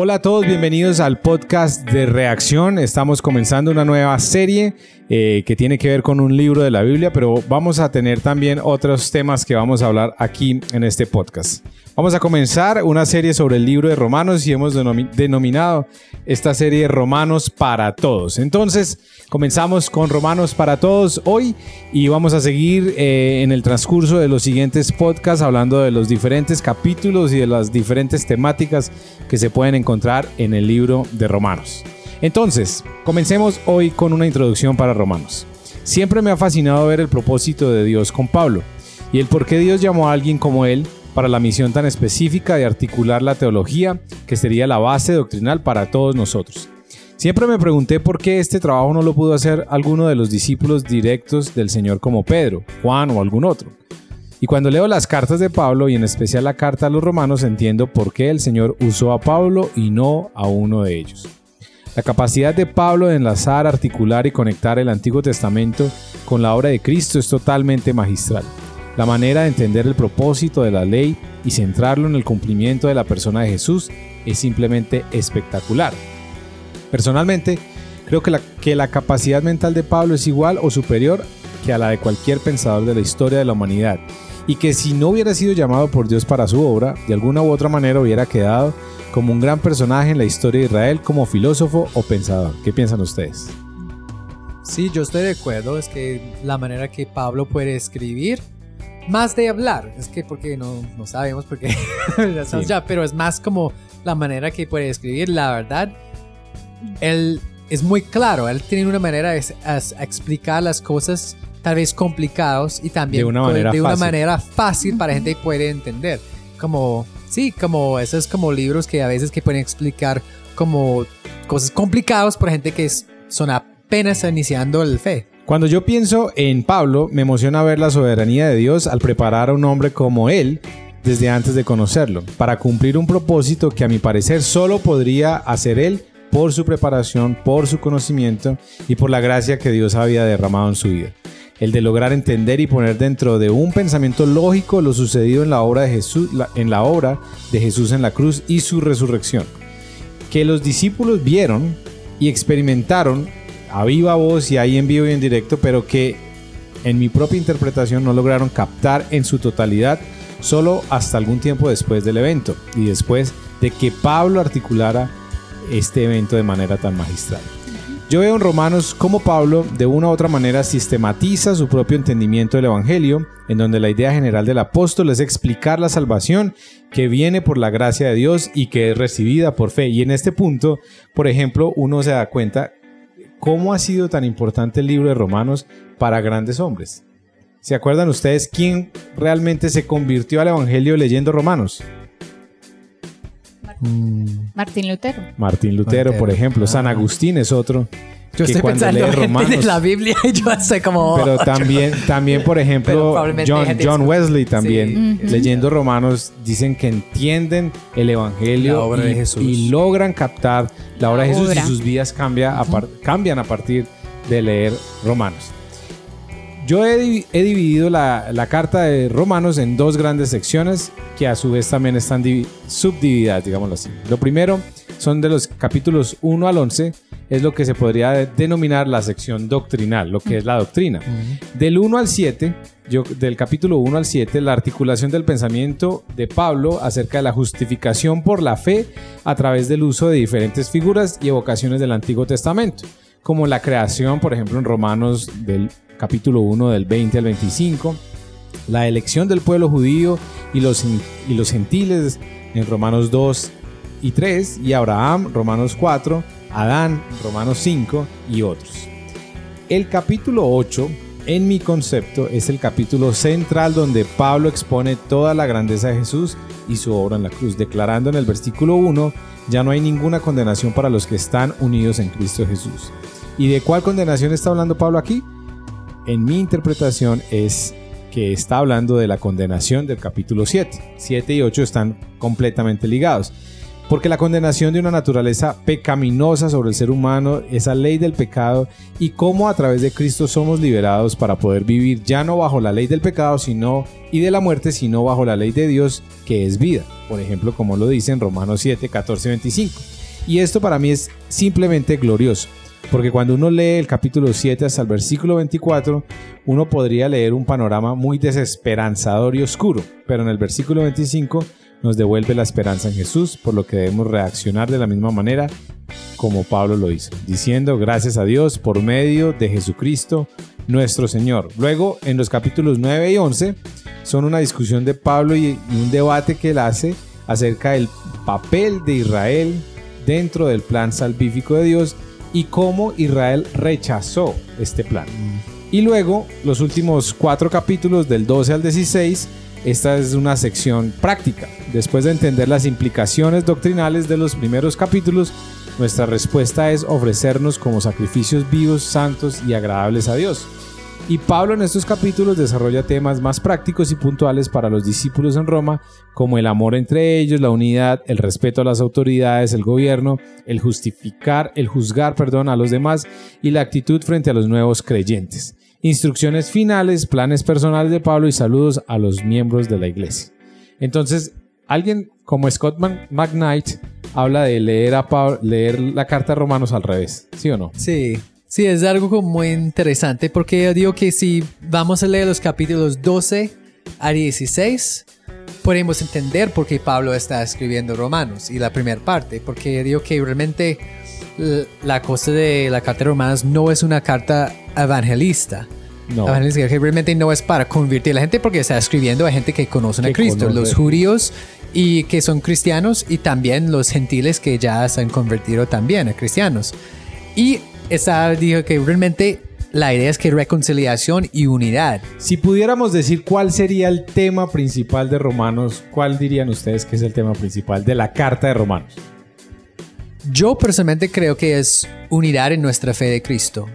Hola a todos, bienvenidos al podcast de Reacción. Estamos comenzando una nueva serie eh, que tiene que ver con un libro de la Biblia, pero vamos a tener también otros temas que vamos a hablar aquí en este podcast. Vamos a comenzar una serie sobre el libro de Romanos y hemos denominado esta serie Romanos para Todos. Entonces, comenzamos con Romanos para Todos hoy y vamos a seguir eh, en el transcurso de los siguientes podcasts hablando de los diferentes capítulos y de las diferentes temáticas que se pueden encontrar en el libro de Romanos. Entonces, comencemos hoy con una introducción para Romanos. Siempre me ha fascinado ver el propósito de Dios con Pablo y el por qué Dios llamó a alguien como él para la misión tan específica de articular la teología, que sería la base doctrinal para todos nosotros. Siempre me pregunté por qué este trabajo no lo pudo hacer alguno de los discípulos directos del Señor como Pedro, Juan o algún otro. Y cuando leo las cartas de Pablo y en especial la carta a los romanos entiendo por qué el Señor usó a Pablo y no a uno de ellos. La capacidad de Pablo de enlazar, articular y conectar el Antiguo Testamento con la obra de Cristo es totalmente magistral. La manera de entender el propósito de la ley y centrarlo en el cumplimiento de la persona de Jesús es simplemente espectacular. Personalmente, creo que la, que la capacidad mental de Pablo es igual o superior que a la de cualquier pensador de la historia de la humanidad y que si no hubiera sido llamado por Dios para su obra, de alguna u otra manera hubiera quedado como un gran personaje en la historia de Israel como filósofo o pensador. ¿Qué piensan ustedes? Sí, yo estoy de acuerdo, es que la manera que Pablo puede escribir más de hablar, es que porque no, no sabemos porque ya pero es más como la manera que puede escribir, la verdad, él es muy claro, él tiene una manera de, explicar las cosas tal vez complicados y también de una manera, de una fácil. manera fácil para gente que puede entender. Como, sí, como esos como libros que a veces que pueden explicar como cosas complicadas para gente que son apenas iniciando el fe. Cuando yo pienso en Pablo, me emociona ver la soberanía de Dios al preparar a un hombre como él desde antes de conocerlo, para cumplir un propósito que a mi parecer solo podría hacer él por su preparación, por su conocimiento y por la gracia que Dios había derramado en su vida. El de lograr entender y poner dentro de un pensamiento lógico lo sucedido en la obra de Jesús, en la obra de Jesús en la cruz y su resurrección. Que los discípulos vieron y experimentaron a viva voz y ahí en vivo y en directo, pero que en mi propia interpretación no lograron captar en su totalidad solo hasta algún tiempo después del evento y después de que Pablo articulara este evento de manera tan magistral. Yo veo en Romanos cómo Pablo de una u otra manera sistematiza su propio entendimiento del Evangelio, en donde la idea general del apóstol es explicar la salvación que viene por la gracia de Dios y que es recibida por fe. Y en este punto, por ejemplo, uno se da cuenta ¿Cómo ha sido tan importante el libro de Romanos para grandes hombres? ¿Se acuerdan ustedes quién realmente se convirtió al Evangelio leyendo Romanos? Martín Lutero. Martín Lutero, por ejemplo. San Agustín es otro. Yo estoy pensando en Romanos, la Biblia y yo sé como... Pero también, también por ejemplo, John, Wesley también, leyendo Romanos, dicen que entienden el Evangelio y, logran captar la obra de Jesús y sus vidas cambia cambian a partir de leer Romanos. Yo he, dividido la, la, carta de Romanos en dos grandes secciones que a su vez también están subdivididas, digámoslo así. Lo primero son de los capítulos 1 al 11, es lo que se podría denominar la sección doctrinal, lo que es la doctrina. Del 1 al 7, yo, del capítulo 1 al 7, la articulación del pensamiento de Pablo acerca de la justificación por la fe a través del uso de diferentes figuras y evocaciones del Antiguo Testamento, como la creación, por ejemplo, en Romanos del capítulo 1 del 20 al 25, la elección del pueblo judío y los, y los gentiles en Romanos 2 y 3, y Abraham, Romanos 4, Adán, Romanos 5 y otros. El capítulo 8, en mi concepto, es el capítulo central donde Pablo expone toda la grandeza de Jesús y su obra en la cruz, declarando en el versículo 1, ya no hay ninguna condenación para los que están unidos en Cristo Jesús. ¿Y de cuál condenación está hablando Pablo aquí? En mi interpretación es que está hablando de la condenación del capítulo 7. 7 y 8 están completamente ligados. Porque la condenación de una naturaleza pecaminosa sobre el ser humano, esa ley del pecado, y cómo a través de Cristo somos liberados para poder vivir ya no bajo la ley del pecado sino, y de la muerte, sino bajo la ley de Dios, que es vida. Por ejemplo, como lo dice en Romanos 7, 14, 25. Y esto para mí es simplemente glorioso. Porque cuando uno lee el capítulo 7 hasta el versículo 24, uno podría leer un panorama muy desesperanzador y oscuro, pero en el versículo 25 nos devuelve la esperanza en Jesús, por lo que debemos reaccionar de la misma manera como Pablo lo hizo, diciendo gracias a Dios por medio de Jesucristo nuestro Señor. Luego, en los capítulos 9 y 11, son una discusión de Pablo y un debate que él hace acerca del papel de Israel dentro del plan salvífico de Dios y cómo Israel rechazó este plan. Y luego, los últimos cuatro capítulos del 12 al 16, esta es una sección práctica. Después de entender las implicaciones doctrinales de los primeros capítulos, nuestra respuesta es ofrecernos como sacrificios vivos, santos y agradables a Dios. Y Pablo en estos capítulos desarrolla temas más prácticos y puntuales para los discípulos en Roma, como el amor entre ellos, la unidad, el respeto a las autoridades, el gobierno, el justificar, el juzgar, perdón, a los demás y la actitud frente a los nuevos creyentes. Instrucciones finales, planes personales de Pablo y saludos a los miembros de la iglesia. Entonces, alguien como Scott McKnight habla de leer, a leer la carta de Romanos al revés, ¿sí o no? Sí, Sí, es algo muy interesante porque yo digo que si vamos a leer los capítulos 12 a 16, podemos entender por qué Pablo está escribiendo Romanos y la primera parte, porque yo digo que realmente la cosa de la carta de Romanos no es una carta evangelista. No. Evangelista, que realmente no es para convertir a la gente porque está escribiendo a gente que conocen a Cristo, los judíos y que son cristianos y también los gentiles que ya se han convertido también a cristianos. Y esa dijo que realmente la idea es que reconciliación y unidad. Si pudiéramos decir cuál sería el tema principal de Romanos, ¿cuál dirían ustedes que es el tema principal de la carta de Romanos? Yo personalmente creo que es unidad en nuestra fe de Cristo.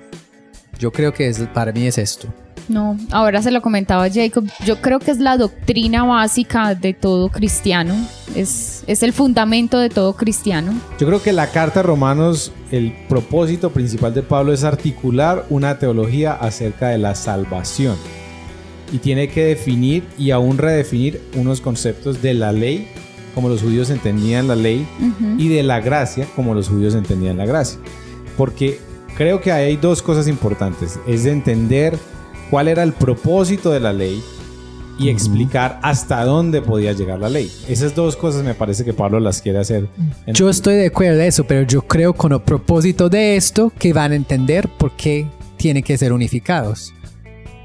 Yo creo que es, para mí es esto. No, ahora se lo comentaba Jacob. Yo creo que es la doctrina básica de todo cristiano. Es, es el fundamento de todo cristiano. Yo creo que la carta de Romanos, el propósito principal de Pablo es articular una teología acerca de la salvación. Y tiene que definir y aún redefinir unos conceptos de la ley, como los judíos entendían la ley, y de la gracia, como los judíos entendían la gracia. Porque creo que hay dos cosas importantes. Es de entender cuál era el propósito de la ley y explicar hasta dónde podía llegar la ley. Esas dos cosas me parece que Pablo las quiere hacer. Yo estoy de acuerdo de eso, pero yo creo con el propósito de esto que van a entender por qué tienen que ser unificados.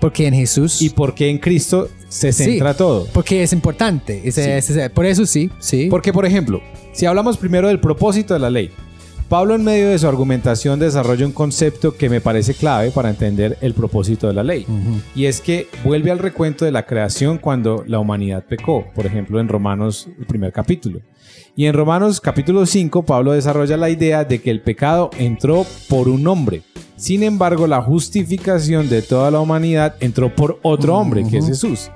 Porque en Jesús... Y porque en Cristo se centra todo. Porque es importante. por eso sí, sí. Porque, por ejemplo, si hablamos primero del propósito de la ley, Pablo en medio de su argumentación desarrolla un concepto que me parece clave para entender el propósito de la ley. Y es que vuelve al recuento de la creación cuando la humanidad pecó, por ejemplo en Romanos el primer capítulo. Y en Romanos capítulo 5 Pablo desarrolla la idea de que el pecado entró por un hombre. Sin embargo, la justificación de toda la humanidad entró por otro hombre, que es Jesús.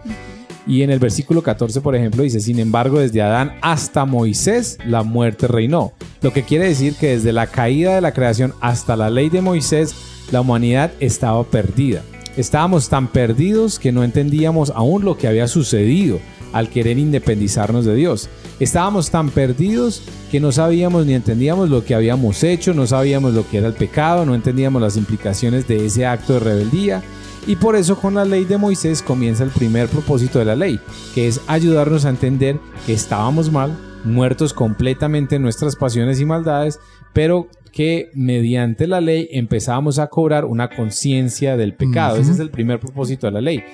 Y en el versículo 14, por ejemplo, dice, sin embargo, desde Adán hasta Moisés la muerte reinó. Lo que quiere decir que desde la caída de la creación hasta la ley de Moisés, la humanidad estaba perdida. Estábamos tan perdidos que no entendíamos aún lo que había sucedido al querer independizarnos de Dios. Estábamos tan perdidos que no sabíamos ni entendíamos lo que habíamos hecho, no sabíamos lo que era el pecado, no entendíamos las implicaciones de ese acto de rebeldía y por eso con la ley de Moisés comienza el primer propósito de la ley, que es ayudarnos a entender que estábamos mal, muertos completamente en nuestras pasiones y maldades, pero que mediante la ley empezábamos a cobrar una conciencia del pecado. Ese es el primer propósito de la ley.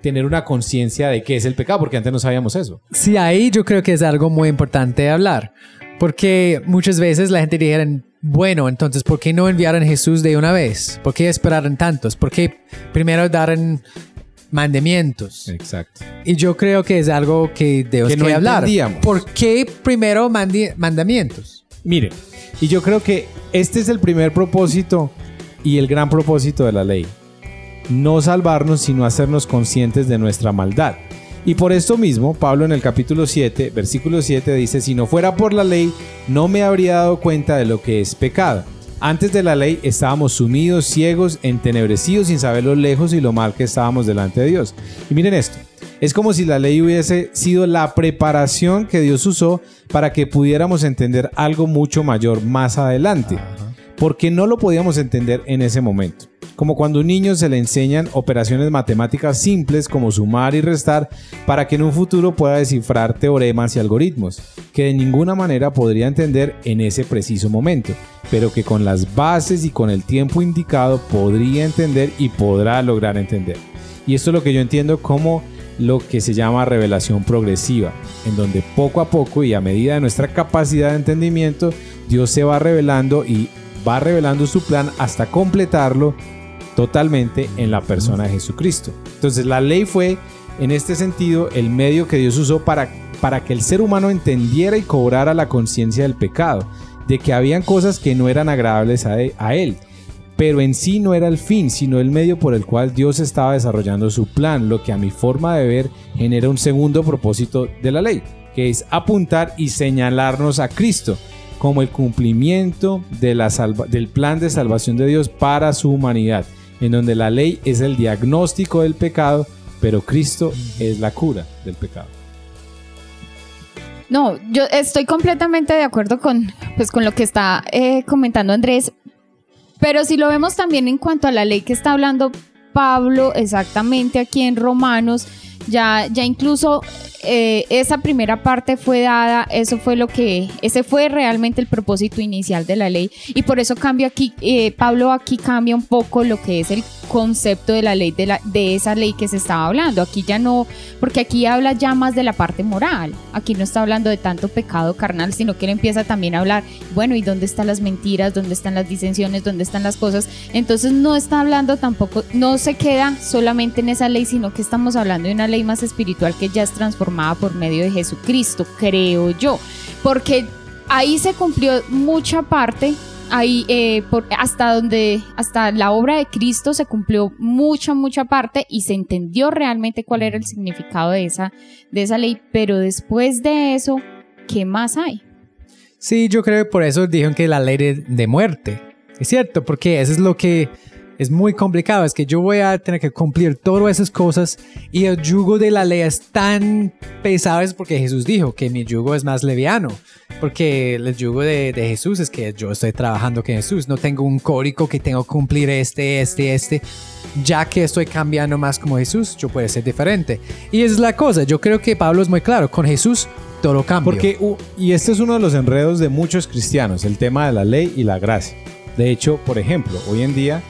Tener una conciencia de qué es el pecado, porque antes no sabíamos eso. Sí, ahí yo creo que es algo muy importante de hablar. Porque muchas veces la gente dijera, bueno, entonces, ¿por qué no enviaron a Jesús de una vez? ¿Por qué esperaron tantos? ¿Por qué primero daron mandamientos? Exacto. Y yo creo que es algo que debemos que no hablar. ¿Por qué primero mandamientos? Miren, y yo creo que este es el primer propósito y el gran propósito de la ley. No salvarnos, sino hacernos conscientes de nuestra maldad. Y por esto mismo, Pablo en el capítulo 7, versículo 7 dice, si no fuera por la ley, no me habría dado cuenta de lo que es pecado. Antes de la ley estábamos sumidos, ciegos, entenebrecidos, sin saber lo lejos y lo mal que estábamos delante de Dios. Y miren esto, es como si la ley hubiese sido la preparación que Dios usó para que pudiéramos entender algo mucho mayor más adelante, porque no lo podíamos entender en ese momento como cuando a un niño se le enseñan operaciones matemáticas simples como sumar y restar para que en un futuro pueda descifrar teoremas y algoritmos, que de ninguna manera podría entender en ese preciso momento, pero que con las bases y con el tiempo indicado podría entender y podrá lograr entender. Y esto es lo que yo entiendo como lo que se llama revelación progresiva, en donde poco a poco y a medida de nuestra capacidad de entendimiento, Dios se va revelando y va revelando su plan hasta completarlo totalmente en la persona de Jesucristo. Entonces la ley fue en este sentido el medio que Dios usó para, para que el ser humano entendiera y cobrara la conciencia del pecado, de que habían cosas que no eran agradables a, a Él. Pero en sí no era el fin, sino el medio por el cual Dios estaba desarrollando su plan, lo que a mi forma de ver genera un segundo propósito de la ley, que es apuntar y señalarnos a Cristo como el cumplimiento del plan de salvación de Dios para su humanidad en donde la ley es el diagnóstico del pecado, pero Cristo es la cura del pecado. No, yo estoy completamente de acuerdo con, pues, con lo que está eh, comentando Andrés, pero si lo vemos también en cuanto a la ley que está hablando Pablo exactamente aquí en Romanos, ya, ya incluso eh, esa primera parte fue dada, eso fue lo que, ese fue realmente el propósito inicial de la ley y por eso cambia aquí, eh, Pablo aquí cambia un poco lo que es el concepto de la ley, de, la, de esa ley que se estaba hablando. Aquí ya no, porque aquí habla ya más de la parte moral. Aquí no está hablando de tanto pecado carnal, sino que él empieza también a hablar, bueno, ¿y dónde están las mentiras? ¿Dónde están las disensiones? ¿Dónde están las cosas? Entonces no está hablando tampoco, no se queda solamente en esa ley, sino que estamos hablando de una ley más espiritual que ya es transformada por medio de Jesucristo, creo yo. Porque ahí se cumplió mucha parte ahí eh, hasta donde, hasta la obra de Cristo se cumplió mucha, mucha parte y se entendió realmente cuál era el significado de esa, de esa ley, pero después de eso, ¿qué más hay? Sí, yo creo que por eso dijeron que la ley de muerte. Es cierto, porque eso es lo que es muy complicado. Es que yo voy a tener que cumplir todas esas cosas y el yugo de la ley es tan pesado es porque Jesús dijo que mi yugo es más leviano. Porque el yugo de, Jesús es que yo estoy trabajando con Jesús. No tengo un código que tengo que cumplir este, este, este. Ya que estoy cambiando más como Jesús, yo puedo ser diferente. Y es la cosa. Yo creo que Pablo es muy claro. Con Jesús todo cambia. Porque, y este es uno de los enredos de muchos cristianos, el tema de la ley y la gracia. De hecho, por ejemplo, hoy en día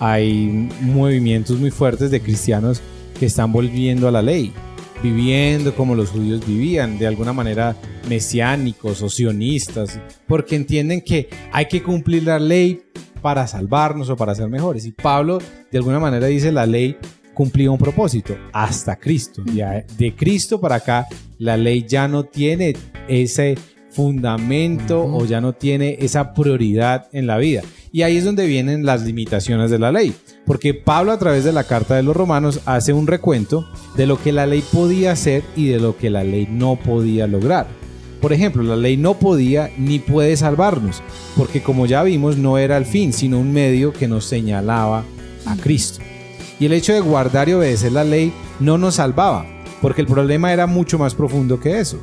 hay movimientos muy fuertes de cristianos que están volviendo a la ley, viviendo como los judíos vivían, de alguna manera mesiánicos o sionistas, porque entienden que hay que cumplir la ley para salvarnos o para ser mejores. Y Pablo de alguna manera dice la ley cumplía un propósito hasta Cristo. Ya de Cristo para acá la ley ya no tiene ese fundamento o ya no tiene esa prioridad en la vida. Y ahí es donde vienen las limitaciones de la ley, porque Pablo a través de la carta de los romanos hace un recuento de lo que la ley podía hacer y de lo que la ley no podía lograr. Por ejemplo, la ley no podía ni puede salvarnos, porque como ya vimos no era el fin, sino un medio que nos señalaba a Cristo. Y el hecho de guardar y obedecer la ley no nos salvaba, porque el problema era mucho más profundo que eso.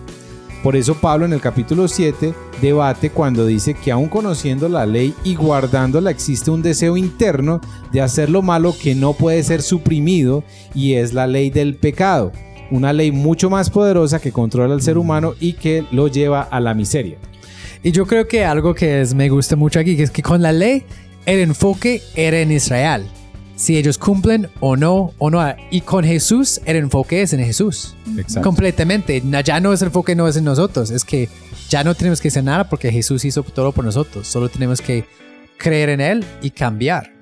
Por eso Pablo en el capítulo 7 debate cuando dice que aún conociendo la ley y guardándola existe un deseo interno de hacer lo malo que no puede ser suprimido y es la ley del pecado, una ley mucho más poderosa que controla al ser humano y que lo lleva a la miseria. Y yo creo que algo que es, me gusta mucho aquí, que es que con la ley el enfoque era en Israel si ellos cumplen o no, o no. Y con Jesús, el enfoque es en Jesús. Completamente. Ya no es el enfoque, no es en nosotros. Es que ya no tenemos que hacer nada porque Jesús hizo todo por nosotros. Solo tenemos que creer en Él y cambiar.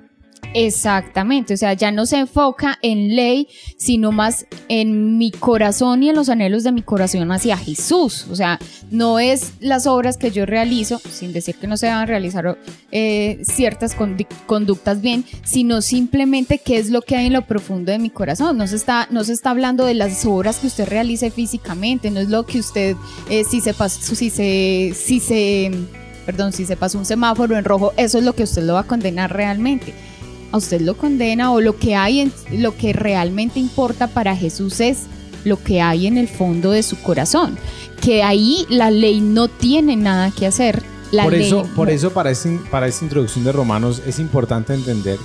Exactamente, o sea, ya no se enfoca en ley, sino más en mi corazón y en los anhelos de mi corazón hacia Jesús. O sea, no es las obras que yo realizo, sin decir que no se van a realizar eh, ciertas conductas bien, sino simplemente qué es lo que hay en lo profundo de mi corazón. No se está, no se está hablando de las obras que usted realice físicamente, no es lo que usted, eh, si se pasó, si se, si se, perdón, si se pasó un semáforo en rojo, eso es lo que usted lo va a condenar realmente a usted lo condena o lo que hay en, lo que realmente importa para Jesús es lo que hay en el fondo de su corazón, que ahí la ley no tiene nada que hacer. por eso, por eso para, este, para esta introducción de Romanos es importante entender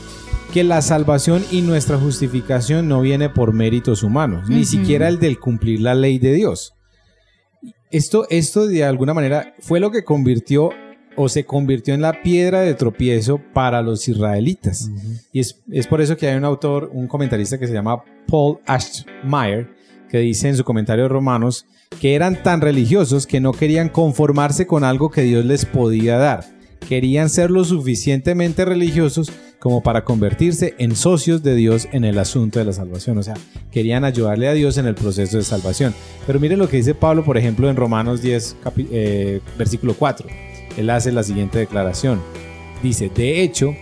que la salvación y nuestra justificación no viene por méritos humanos, ni siquiera el del cumplir la ley de Dios. Esto, esto de alguna manera fue lo que convirtió o se convirtió en la piedra de tropiezo para los israelitas. Y es, por eso que hay un autor, un comentarista que se llama Paul Ashmeyer, que dice en su comentario de Romanos que eran tan religiosos que no querían conformarse con algo que Dios les podía dar. Querían ser lo suficientemente religiosos como para convertirse en socios de Dios en el asunto de la salvación. O sea, querían ayudarle a Dios en el proceso de salvación. Pero miren lo que dice Pablo, por ejemplo, en Romanos 10, eh, versículo 4 él hace la siguiente declaración. Dice, de hecho,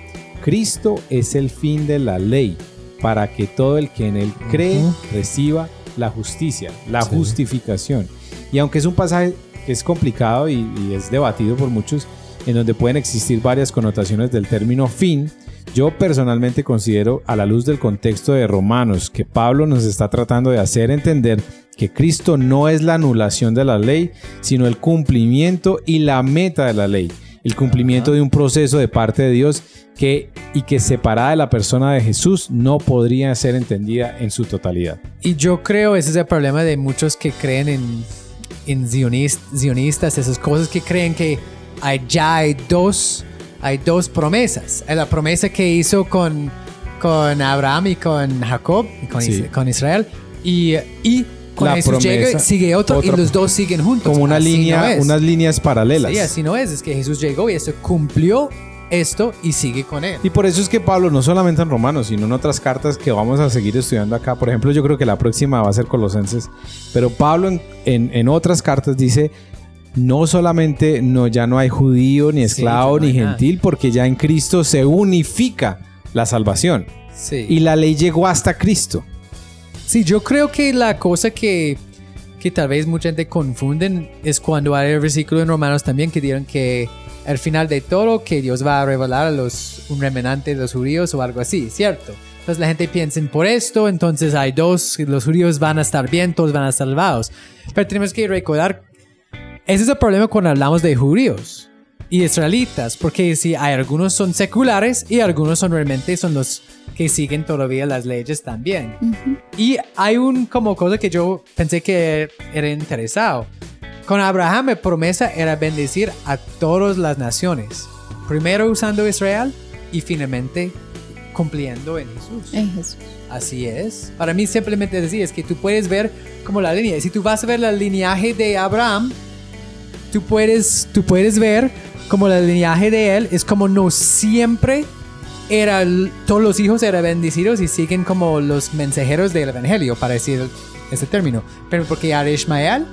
Cristo es el fin de la ley para que todo el que en él cree reciba la justicia, la justificación. Y aunque es un pasaje que es complicado y, y es debatido por muchos, en donde pueden existir varias connotaciones del término fin, yo personalmente considero, a la luz del contexto de Romanos, que Pablo nos está tratando de hacer entender que Cristo no es la anulación de la ley, sino el cumplimiento y la meta de la ley, el cumplimiento de un proceso de parte de Dios que y que separada de la persona de Jesús no podría ser entendida en su totalidad. Y yo creo ese es el problema de muchos que creen en, en zionistas, esas cosas que creen que ya hay dos, hay dos promesas. La promesa que hizo con, con Abraham y con Jacob, con, con Israel, y, y con Jesús llega, sigue otro y los dos siguen juntos. Como una línea, unas líneas paralelas. Sí, así no es. Es que Jesús llegó y eso cumplió esto y sigue con él. Y por eso es que Pablo, no solamente en Romanos, sino en otras cartas que vamos a seguir estudiando acá, por ejemplo, yo creo que la próxima va a ser Colosenses, pero Pablo en, en, otras cartas dice, no solamente no, ya no hay judío, ni esclavo, ni gentil, porque ya en Cristo se unifica la salvación. Sí. Y la ley llegó hasta Cristo. Sí, yo creo que la cosa que, que tal vez mucha gente confunden es cuando hay el versículo en Romanos también que dieron que al final de todo que Dios va a revelar a los un remanente de los judíos o algo así, ¿cierto? Entonces la gente piensa por esto, entonces hay dos, los judíos van a estar bien, todos van a estar salvados. Pero tenemos que recordar, ese es el problema cuando hablamos de judíos y israelitas, porque si hay algunos son seculares y algunos son realmente son los que siguen todavía las leyes también. Y hay un como cosa que yo pensé que era interesado. Con Abraham la promesa era bendecir a todas las naciones. Primero usando Israel y finalmente cumpliendo en Jesús. En Jesús. Así es. Para mí simplemente decir es que tú puedes ver como la línea. Si tú vas a ver el lineaje de Abraham, tú puedes, tú puedes ver como el lineaje de él es como no siempre era, todos los hijos eran bendecidos y siguen como los mensajeros del evangelio, para decir ese término. Pero porque era Ismael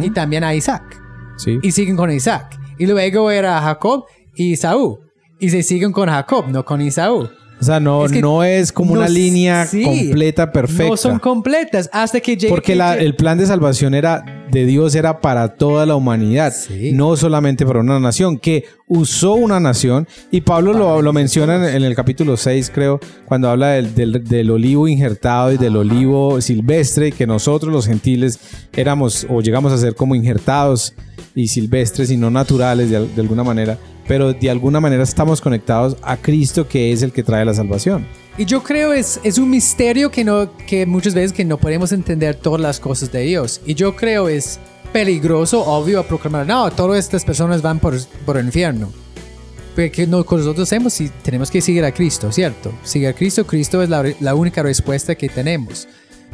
y también a Isaac. Sí. Y siguen con Isaac. Y luego era Jacob y Saúl. Y se siguen con Jacob, no con Isaú. O sea, no es, no es como una línea completa, perfecta. No son completas hasta que llegue. Porque el plan de salvación era de Dios era para toda la humanidad, no solamente para una nación, que usó una nación. Y Pablo lo, lo, menciona en, el capítulo 6, creo, cuando habla del, del, olivo injertado y del olivo silvestre, que nosotros los gentiles éramos o llegamos a ser como injertados y silvestres y no naturales de, de alguna manera pero de alguna manera estamos conectados a Cristo que es el que trae la salvación. Y yo creo es, es un misterio que, no, que muchas veces que no podemos entender todas las cosas de Dios. Y yo creo es peligroso, obvio, a proclamar, no, todas estas personas van por, por el infierno. Porque no, nosotros hacemos si tenemos que seguir a Cristo, ¿cierto? Seguir a Cristo, Cristo es la, la única respuesta que tenemos.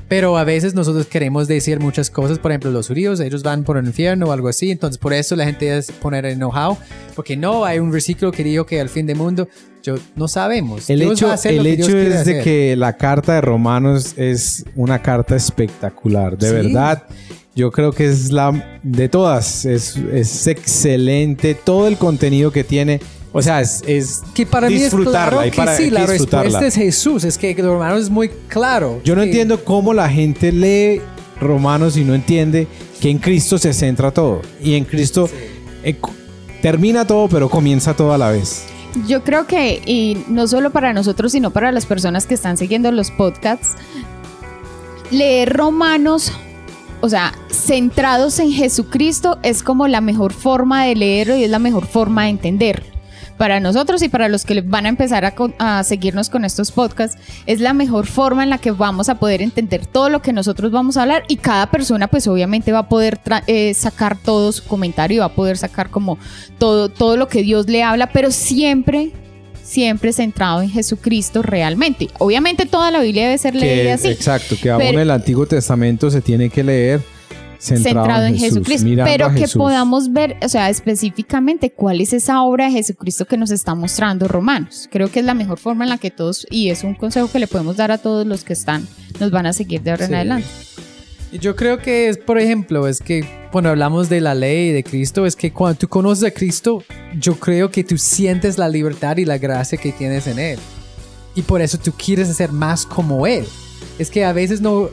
Pero a veces nosotros queremos decir muchas cosas, por ejemplo, los judíos, ellos van por el infierno o algo así, entonces por eso la gente es poner enojado, porque no, hay un versículo que dijo que al fin del mundo, yo, no sabemos. El hecho, el hecho es de que la carta de Romanos es una carta espectacular, de verdad. Yo creo que es la de todas, es, es excelente todo el contenido que tiene o sea, es, es que para disfrutarla mí es claro que sí, la respuesta es Jesús, es que Romanos es muy claro. Yo no entiendo cómo la gente lee Romanos y no entiende que en Cristo se centra todo y en Cristo eh, termina todo, pero comienza todo a la vez. Yo creo que, y no solo para nosotros, sino para las personas que están siguiendo los podcasts, leer Romanos o sea, centrados en Jesucristo es como la mejor forma de leerlo y es la mejor forma de entenderlo para nosotros y para los que van a empezar a, seguirnos con estos podcasts, es la mejor forma en la que vamos a poder entender todo lo que nosotros vamos a hablar y cada persona pues obviamente va a poder eh, sacar todo su comentario, va a poder sacar como todo, todo lo que Dios le habla, pero siempre siempre centrado en Jesucristo realmente. Obviamente toda la Biblia debe ser leída así. Exacto, que aún en el Antiguo Testamento se tiene que leer centrado, en, Jesucristo, pero que podamos ver, o sea, específicamente cuál es esa obra de Jesucristo que nos está mostrando Romanos. Creo que es la mejor forma en la que todos, y es un consejo que le podemos dar a todos los que están, nos van a seguir de ahora en adelante. Yo creo que es, por ejemplo, es que cuando hablamos de la ley de Cristo, es que cuando tú conoces a Cristo, yo creo que tú sientes la libertad y la gracia que tienes en Él. Y por eso tú quieres ser más como Él. Es que a veces no,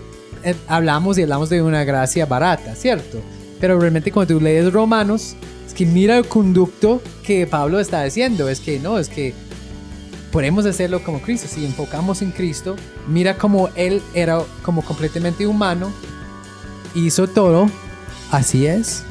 eh, hablamos y hablamos de una gracia barata, ¿cierto? Pero realmente cuando tú lees Romanos, es que mira el conducto que Pablo está diciendo, es que no, es que podemos hacerlo como Cristo, si enfocamos en Cristo, mira cómo Él era como completamente humano, hizo todo, así es.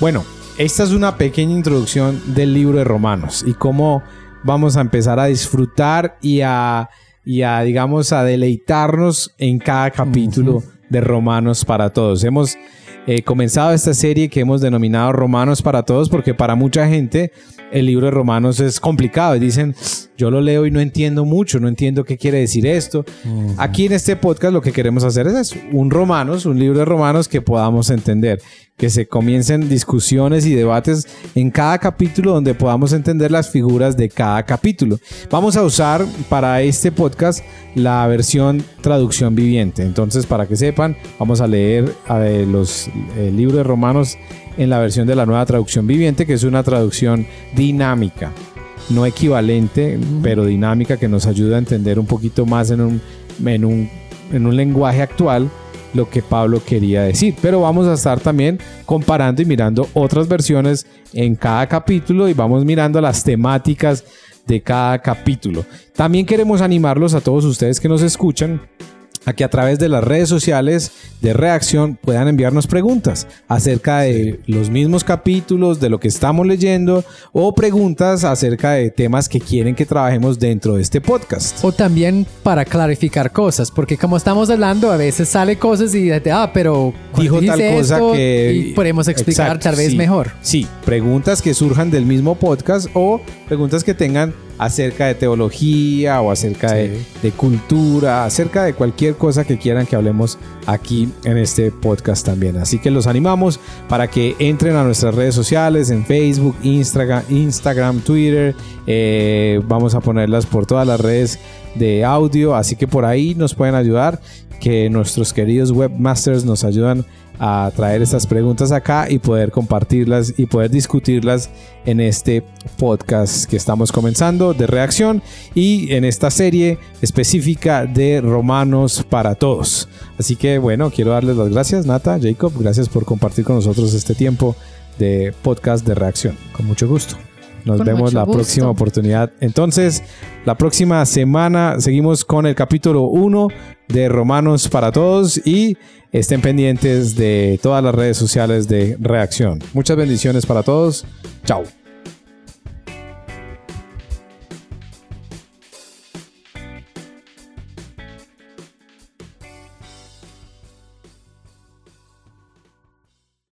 Bueno, esta es una pequeña introducción del libro de Romanos y cómo vamos a empezar a disfrutar y a y a, digamos, a deleitarnos en cada capítulo de Romanos para Todos. Hemos eh, comenzado esta serie que hemos denominado Romanos para Todos porque para mucha gente el libro de Romanos es complicado y dicen, yo lo leo y no entiendo mucho, no entiendo qué quiere decir esto. Aquí en este podcast lo que queremos hacer es un Romanos, un libro de Romanos que podamos entender que se comiencen discusiones y debates en cada capítulo donde podamos entender las figuras de cada capítulo. Vamos a usar para este podcast la versión traducción viviente. Entonces, para que sepan, vamos a leer los, el libro de Romanos en la versión de la nueva traducción viviente, que es una traducción dinámica, no equivalente, pero dinámica, que nos ayuda a entender un poquito más en un, en un, en un lenguaje actual lo que Pablo quería decir. Pero vamos a estar también comparando y mirando otras versiones en cada capítulo y vamos mirando las temáticas de cada capítulo. También queremos animarlos a todos ustedes que nos escuchan a que a través de las redes sociales de reacción puedan enviarnos preguntas acerca de los mismos capítulos, de lo que estamos leyendo o preguntas acerca de temas que quieren que trabajemos dentro de este podcast. O también para clarificar cosas, porque como estamos hablando, a veces sale cosas y ah, pero dijo tal cosa que y podemos explicar tal vez mejor. Sí, preguntas que surjan del mismo podcast o preguntas que tengan acerca de teología o acerca de, cultura, acerca de cualquier cosa que quieran que hablemos aquí en este podcast también. Así que los animamos para que entren a nuestras redes sociales en Facebook, Instagram, Instagram Twitter. Eh, vamos a ponerlas por todas las redes de audio, así que por ahí nos pueden ayudar, que nuestros queridos webmasters nos ayudan a traer estas preguntas acá y poder compartirlas y poder discutirlas en este podcast que estamos comenzando de reacción y en esta serie específica de Romanos para Todos. Así que bueno, quiero darles las gracias, Nata, Jacob, gracias por compartir con nosotros este tiempo de podcast de reacción. Con mucho gusto. Nos vemos la próxima oportunidad. Entonces, la próxima semana seguimos con el capítulo 1 de Romanos para Todos y estén pendientes de todas las redes sociales de Reacción. Muchas bendiciones para todos. Chao.